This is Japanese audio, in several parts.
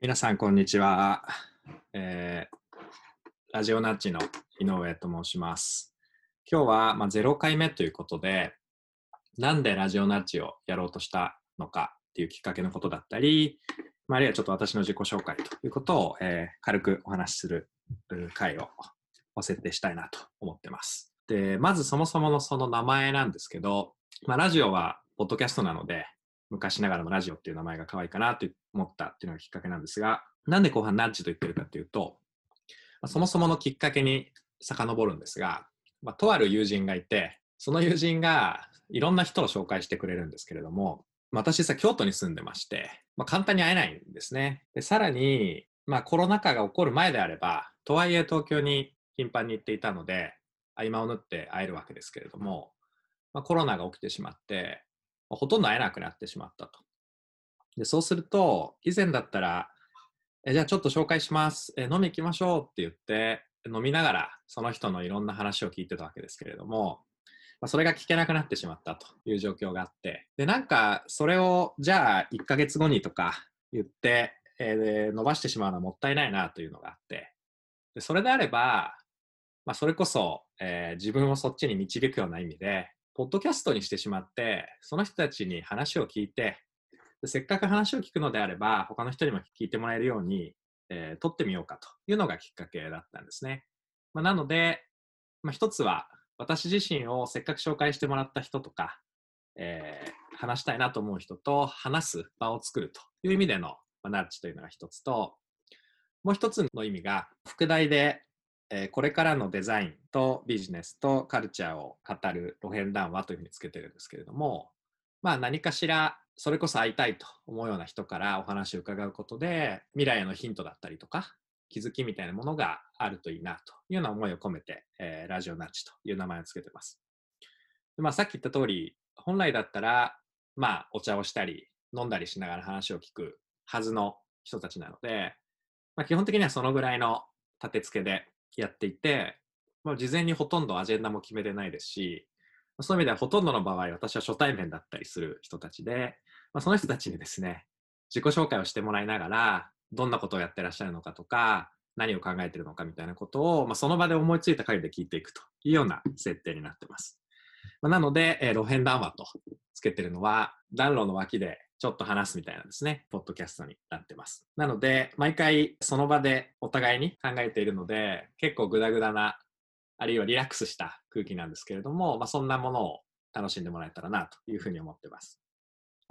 皆さん、こんにちは。えー、ラジオナッチの井上と申します。今日は、まあ、0回目ということで、なんでラジオナッチをやろうとしたのかっていうきっかけのことだったり、まあ、あるいはちょっと私の自己紹介ということを、えー、軽くお話しする回をお設定したいなと思ってます。で、まずそもそものその名前なんですけど、まあ、ラジオはポッドキャストなので、昔ながらのラジオっていう名前が可愛いかなと思ったっていうのがきっかけなんですが、なんで後半ナッジと言ってるかっていうと、まあ、そもそものきっかけに遡るんですが、まあ、とある友人がいて、その友人がいろんな人を紹介してくれるんですけれども、まあ私さ、京都に住んでまして、まあ、簡単に会えないんですね。でさらに、まあ、コロナ禍が起こる前であれば、とはいえ東京に頻繁に行っていたので、合間を縫って会えるわけですけれども、まあ、コロナが起きてしまって、ほとんど会えなくなってしまったと。でそうすると、以前だったら、えじゃあちょっと紹介します、え飲み行きましょうって言って、飲みながらその人のいろんな話を聞いてたわけですけれども、まあ、それが聞けなくなってしまったという状況があって、で、なんかそれをじゃあ1ヶ月後にとか言って、えー、伸ばしてしまうのはもったいないなというのがあって、でそれであれば、まあ、それこそ、えー、自分をそっちに導くような意味で、ポッドキャストにしてしまって、その人たちに話を聞いて、せっかく話を聞くのであれば、他の人にも聞いてもらえるように、えー、撮ってみようかというのがきっかけだったんですね。まあ、なので、まあ、一つは、私自身をせっかく紹介してもらった人とか、えー、話したいなと思う人と話す場を作るという意味での、ま、ナッチというのが一つと、もう一つの意味が、副題でえー、これからのデザインとビジネスとカルチャーを語る路辺談話というふうにつけてるんですけれども、まあ何かしらそれこそ会いたいと思うような人からお話を伺うことで未来へのヒントだったりとか気づきみたいなものがあるといいなというような思いを込めて、えー、ラジオナッチという名前をつけてます。でまあ、さっき言った通り本来だったらまあお茶をしたり飲んだりしながら話を聞くはずの人たちなので、まあ、基本的にはそのぐらいの立て付けでやっていて、まあ、事前にほとんどアジェンダも決めてないですし、そういう意味ではほとんどの場合、私は初対面だったりする人たちで、まあ、その人たちにですね、自己紹介をしてもらいながら、どんなことをやってらっしゃるのかとか、何を考えてるのかみたいなことを、まあ、その場で思いついた限りで聞いていくというような設定になってます。まあ、なので、えー、路辺談話とつけてるのは、暖炉の脇でちょっと話すみたいなですね、ポッドキャストになってます。なので、毎回その場でお互いに考えているので、結構グダグダな、あるいはリラックスした空気なんですけれども、まあ、そんなものを楽しんでもらえたらなというふうに思ってます。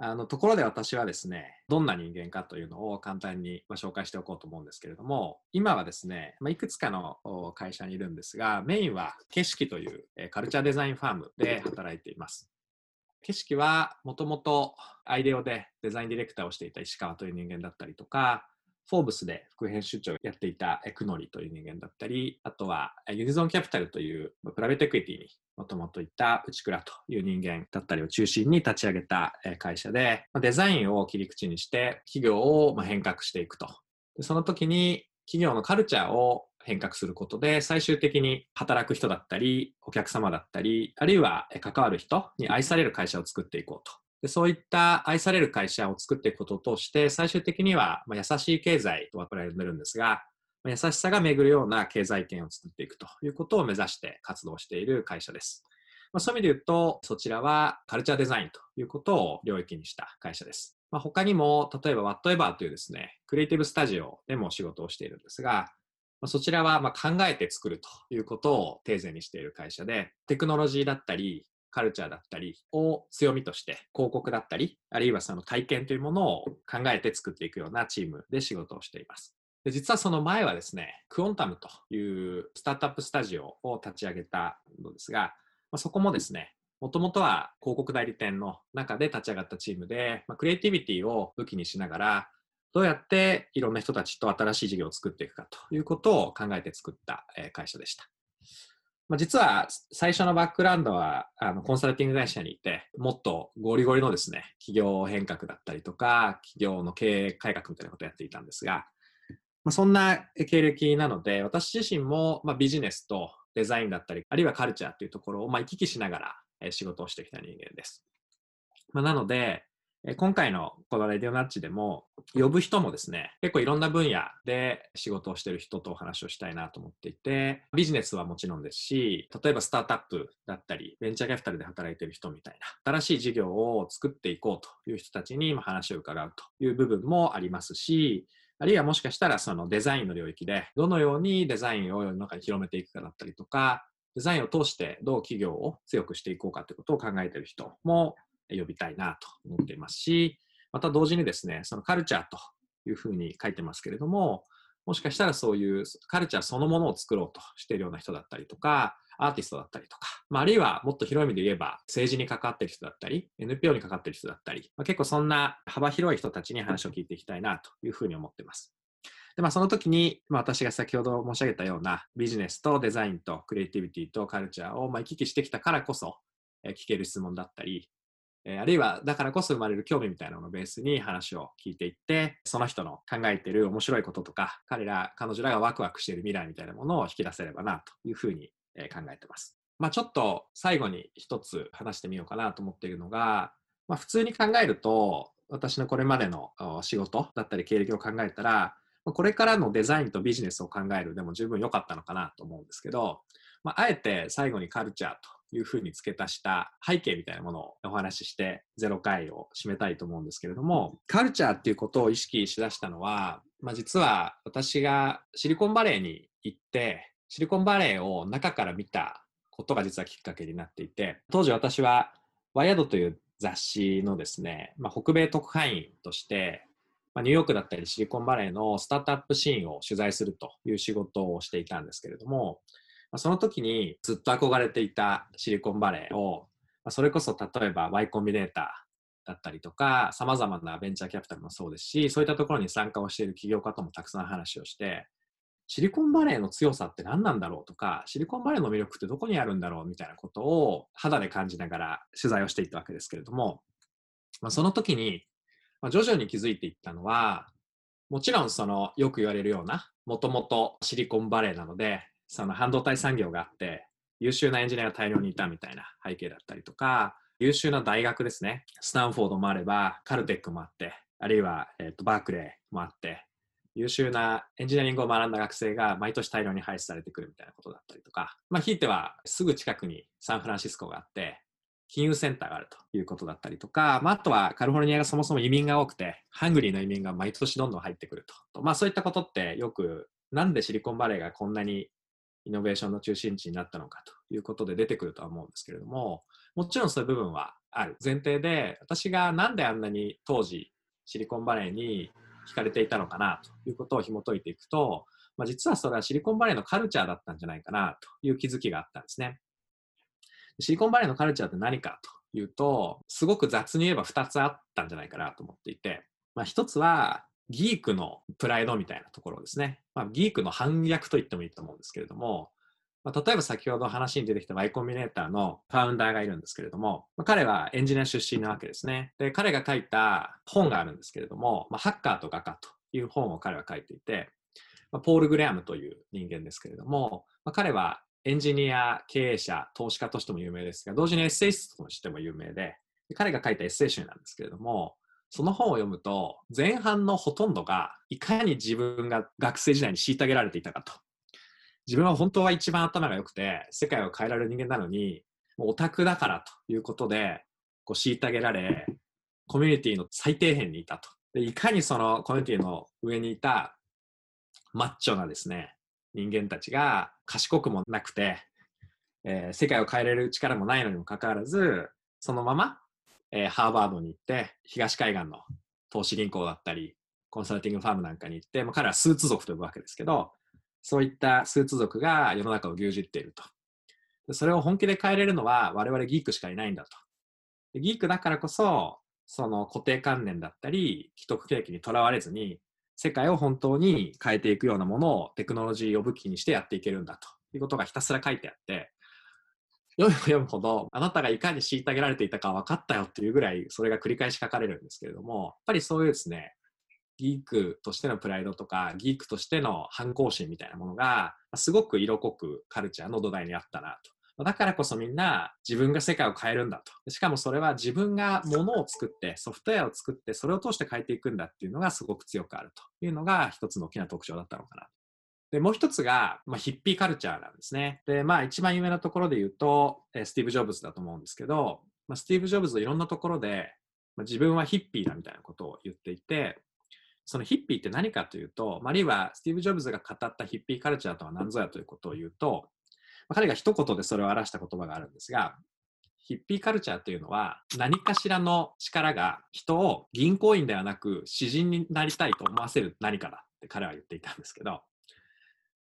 あのところで私はですね、どんな人間かというのを簡単に紹介しておこうと思うんですけれども、今はですね、ま、いくつかの会社にいるんですが、メインは景色というカルチャーデザインファームで働いています。景色はもともとアイデオでデザインディレクターをしていた石川という人間だったりとか、フォーブスで副編集長をやっていたクノリという人間だったり、あとはユニゾンキャピタルというプライベートエクイティにもともといた内倉という人間だったりを中心に立ち上げた会社で、デザインを切り口にして企業を変革していくと。その時に企業のカルチャーを変革することで、最終的に働く人だったり、お客様だったり、あるいは関わる人に愛される会社を作っていこうと。でそういった愛される会社を作っていくことを通して、最終的には、ま優しい経済とはこれるんですが、ま優しさが巡るような経済圏を作っていくということを目指して活動している会社です。まあ、そういう意味で言うと、そちらはカルチャーデザインということを領域にした会社です。まあ、他にも、例えば Whatever というですね、クリエイティブスタジオでも仕事をしているんですが、そちらはま考えて作るということをテーゼにしている会社で、テクノロジーだったり、カルチャーだったりを強みとして、広告だったり、あるいはその体験というものを考えて作っていくようなチームで仕事をしています。で実はその前はですね、クオンタムというスタートアップスタジオを立ち上げたのですが、まあ、そこもですね、もともとは広告代理店の中で立ち上がったチームで、まあ、クリエイティビティを武器にしながら、どうやっていろんな人たちと新しい事業を作っていくかということを考えて作った会社でした。まあ、実は最初のバックグラウンドはあのコンサルティング会社にいて、もっとゴリゴリのですね、企業変革だったりとか、企業の経営改革みたいなことをやっていたんですが、まあ、そんな経歴なので、私自身もまビジネスとデザインだったり、あるいはカルチャーというところをま行き来しながら仕事をしてきた人間です。まあ、なので、今回のこのレディオナッチでも呼ぶ人もですね、結構いろんな分野で仕事をしてる人とお話をしたいなと思っていて、ビジネスはもちろんですし、例えばスタートアップだったり、ベンチャーキャピタルで働いてる人みたいな、新しい事業を作っていこうという人たちに話を伺うという部分もありますし、あるいはもしかしたらそのデザインの領域で、どのようにデザインを世の中に広めていくかだったりとか、デザインを通してどう企業を強くしていこうかということを考えている人も呼びたいなと思っていますし、また同時にですね、そのカルチャーというふうに書いてますけれども、もしかしたらそういうカルチャーそのものを作ろうとしているような人だったりとか、アーティストだったりとか、まあ、あるいはもっと広い意味で言えば政治に関わっている人だったり、NPO に関わっている人だったり、まあ、結構そんな幅広い人たちに話を聞いていきたいなというふうに思っています。で、まあ、その時に、まあ、私が先ほど申し上げたようなビジネスとデザインとクリエイティビティとカルチャーをまあ行き来してきたからこそ、え聞ける質問だったり、えあるいはだからこそ生まれる興味みたいなのをベースに話を聞いていって、その人の考えてる面白いこととか、彼ら、彼女らがワクワクしている未来みたいなものを引き出せればなというふうに、え考えてます。まあ、ちょっと最後に一つ話してみようかなと思っているのが、まあ、普通に考えると、私のこれまでの仕事だったり経歴を考えたら、これからのデザインとビジネスを考えるでも十分良かったのかなと思うんですけど、まあ、あえて最後にカルチャーというふうに付け足した背景みたいなものをお話しして0回を締めたいと思うんですけれどもカルチャーっていうことを意識しだしたのは、まあ、実は私がシリコンバレーに行ってシリコンバレーを中から見たことが実はきっかけになっていて当時私はワイヤードという雑誌のですね、まあ、北米特派員としてま、ニューヨークだったりシリコンバレーのスタートアップシーンを取材するという仕事をしていたんですけれども、その時にずっと憧れていたシリコンバレーを、それこそ例えば Y コンビネーターだったりとか、様々なベンチャーキャピタルもそうですし、そういったところに参加をしている起業家ともたくさん話をして、シリコンバレーの強さって何なんだろうとか、シリコンバレーの魅力ってどこにあるんだろうみたいなことを肌で感じながら取材をしていったわけですけれども、まあ、その時に、まあ、徐々に気づいていったのは、もちろんそのよく言われるような、もともとシリコンバレーなので、その半導体産業があって、優秀なエンジニアが大量にいたみたいな背景だったりとか、優秀な大学ですね。スタンフォードもあれば、カルテックもあって、あるいは、えーと、バークレーもあって、優秀なエンジニアリングを学んだ学生が毎年大量に配出されてくるみたいなことだったりとか、まあ、ひいてはすぐ近くにサンフランシスコがあって、金融センターがあるということだったりとか、まあ、あとはカリフォルニアがそもそも移民が多くて、ハングリーの移民が毎年どんどん入ってくると。まあ、そういったことってよく、なんでシリコンバレーがこんなにイノベーションの中心地になったのかということで出てくるとは思うんですけれども、もちろんそういう部分はある。前提で、私がなんであんなに当時シリコンバレーに惹かれていたのかなということを紐解いていくと、まあ、実はそれはシリコンバレーのカルチャーだったんじゃないかなという気づきがあったんですね。シリコンバレーのカルチャーって何かというと、すごく雑に言えば2つあったんじゃないかなと思っていて、まあ、1つはギークのプライドみたいなところですね。まあ、ギークの反逆と言ってもいいと思うんですけれども、まあ、例えば先ほど話に出てきた Y コンビネーターのファウンダーがいるんですけれども、まあ、彼はエンジニア出身なわけですね。で、彼が書いた本があるんですけれども、まあ、ハッカーと画家という本を彼は書いていて、まあ、ポール・グレアムという人間ですけれども、まあ、彼はエンジニア、経営者、投資家としても有名ですが、同時にエッセイストとしても有名で、彼が書いたエッセイ集なんですけれども、その本を読むと、前半のほとんどが、いかに自分が学生時代に虐げられていたかと。自分は本当は一番頭が良くて、世界を変えられる人間なのに、もうオタクだからということで、こう虐げられ、コミュニティの最底辺にいたと。でいかにそのコミュニティの上にいたマッチョなですね、人間たちが賢くもなくて、えー、世界を変えられる力もないのにもかかわらず、そのままえー、ハーバードに行って、東海岸の投資銀行だったり、コンサルティングファームなんかに行って、まあ、彼はスーツ族と呼ぶわけですけど、そういったスーツ族が世の中を牛耳っていると。それを本気で変えれるのは我々ギークしかいないんだと。ギークだからこそ、その固定観念だったり、既得景気にとらわれずに、世界を本当に変えていくようなものをテクノロジーを武器にしてやっていけるんだということがひたすら書いてあって、読めば読むほど、あなたがいかに虐げられていたか分かったよっていうぐらい、それが繰り返し書かれるんですけれども、やっぱりそういうですね、ギークとしてのプライドとか、ギークとしての反抗心みたいなものが、すごく色濃くカルチャーの土台にあったなと。だからこそみんな自分が世界を変えるんだと。しかもそれは自分がものを作って、ソフトウェアを作って、それを通して変えていくんだっていうのがすごく強くあるというのが一つの大きな特徴だったのかなと。で、もう一つが、まあ、ヒッピーカルチャーなんですね。で、まあ一番有名なところで言うと、スティーブ・ジョブズだと思うんですけど、まあ、スティーブ・ジョブズはいろんなところで、まあ、自分はヒッピーだみたいなことを言っていて、そのヒッピーって何かというと、あるいはスティーブ・ジョブズが語ったヒッピーカルチャーとは何ぞやということを言うと、彼が一言でそれを表した言葉があるんですが、ヒッピーカルチャーというのは何かしらの力が人を銀行員ではなく詩人になりたいと思わせる何かだって彼は言っていたんですけど、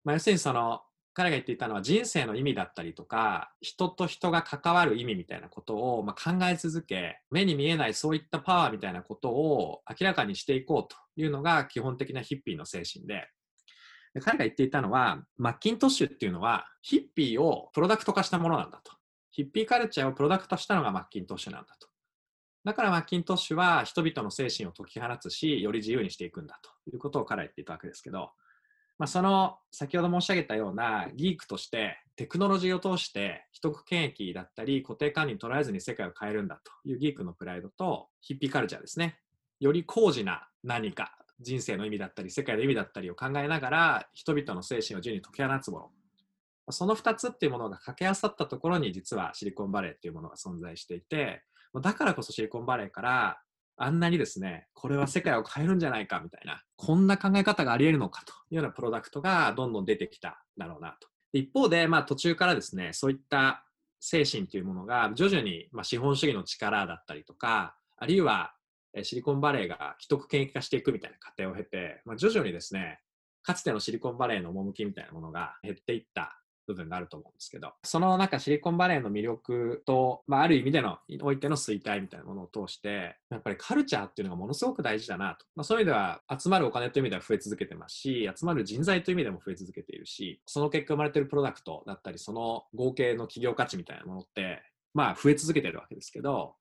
まあ、要するにその彼が言っていたのは人生の意味だったりとか人と人が関わる意味みたいなことをま考え続け目に見えないそういったパワーみたいなことを明らかにしていこうというのが基本的なヒッピーの精神でで彼が言っていたのは、マッキントッシュっていうのは、ヒッピーをプロダクト化したものなんだと。ヒッピーカルチャーをプロダクトしたのがマッキントッシュなんだと。だからマッキントッシュは人々の精神を解き放つし、より自由にしていくんだということを彼は言っていたわけですけど、まあ、その先ほど申し上げたようなギークとしてテクノロジーを通して既得権益だったり固定観念捉えずに世界を変えるんだというギークのプライドとヒッピーカルチャーですね。より高次な何か人生の意味だったり世界の意味だったりを考えながら人々の精神を自由に解き放つものその2つっていうものが掛け合わさったところに実はシリコンバレーっていうものが存在していてだからこそシリコンバレーからあんなにですねこれは世界を変えるんじゃないかみたいなこんな考え方があり得るのかというようなプロダクトがどんどん出てきただろうなと。一方で、まあ、途中からですねそういった精神というものが徐々に、まあ、資本主義の力だったりとかあるいはシリコンバレーが既得権益化していくみたいな過程を経て、まあ、徐々にですね、かつてのシリコンバレーの趣みたいなものが減っていった部分があると思うんですけど、その中シリコンバレーの魅力と、まあ、ある意味での、においての衰退みたいなものを通して、やっぱりカルチャーっていうのがものすごく大事だなと。まあ、そういう意味では、集まるお金という意味では増え続けてますし、集まる人材という意味でも増え続けているし、その結果生まれているプロダクトだったり、その合計の企業価値みたいなものって、まあ増え続けてるわけですけど、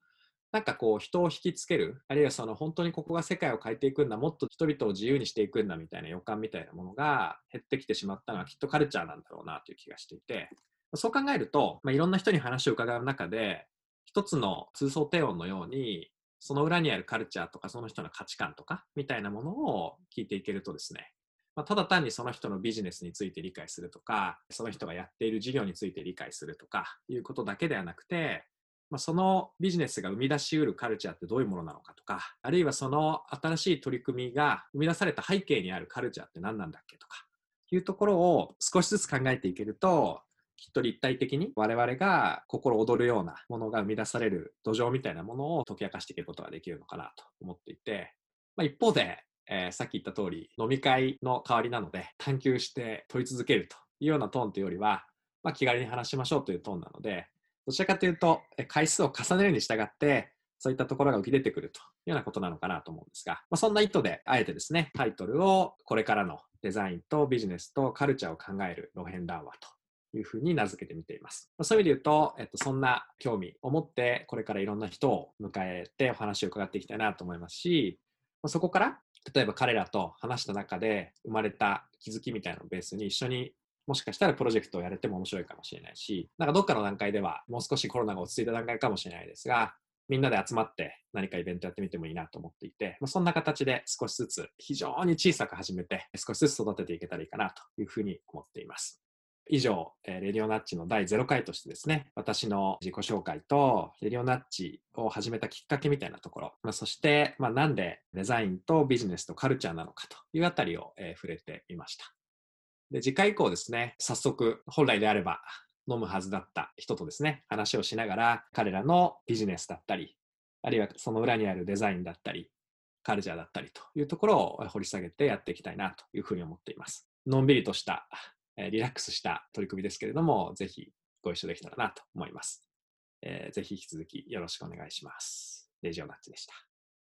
なんかこう人を引きつける、あるいはその本当にここが世界を変えていくんだ、もっと人々を自由にしていくんだみたいな予感みたいなものが減ってきてしまったのはきっとカルチャーなんだろうなという気がしていて、そう考えると、まあ、いろんな人に話を伺う中で、一つの通奏低音のように、その裏にあるカルチャーとかその人の価値観とかみたいなものを聞いていけるとですね、まあ、ただ単にその人のビジネスについて理解するとか、その人がやっている事業について理解するとかいうことだけではなくて、まあ、そのビジネスが生み出しうるカルチャーってどういうものなのかとか、あるいはその新しい取り組みが生み出された背景にあるカルチャーって何なんだっけとか、いうところを少しずつ考えていけると、きっと立体的に我々が心躍るようなものが生み出される土壌みたいなものを解き明かしていけることができるのかなと思っていて、まあ、一方で、えー、さっき言った通り飲み会の代わりなので探求して問い続けるというようなトーンというよりは、まあ、気軽に話しましょうというトーンなので、どちらかというと、回数を重ねるに従って、そういったところが浮き出てくるというようなことなのかなと思うんですが、まあ、そんな意図で、あえてですね、タイトルをこれからのデザインとビジネスとカルチャーを考える路辺談話というふうに名付けてみています。まあ、そういう意味で言うと、えっと、そんな興味を持って、これからいろんな人を迎えてお話を伺っていきたいなと思いますし、まあ、そこから、例えば彼らと話した中で生まれた気づきみたいなのをベースに一緒にもしかしたらプロジェクトをやれても面白いかもしれないし、なんかどっかの段階ではもう少しコロナが落ち着いた段階かもしれないですが、みんなで集まって何かイベントやってみてもいいなと思っていて、まあ、そんな形で少しずつ非常に小さく始めて少しずつ育てていけたらいいかなというふうに思っています。以上、レディオナッチの第0回としてですね、私の自己紹介とレディオナッチを始めたきっかけみたいなところ、まあ、そして、まあ、なんでデザインとビジネスとカルチャーなのかというあたりを、えー、触れていました。で、次回以降ですね、早速、本来であれば飲むはずだった人とですね、話をしながら、彼らのビジネスだったり、あるいはその裏にあるデザインだったり、カルチャーだったりというところを掘り下げてやっていきたいなというふうに思っています。のんびりとした、リラックスした取り組みですけれども、ぜひご一緒できたらなと思います。えー、ぜひ引き続きよろしくお願いします。レジオナッチでした。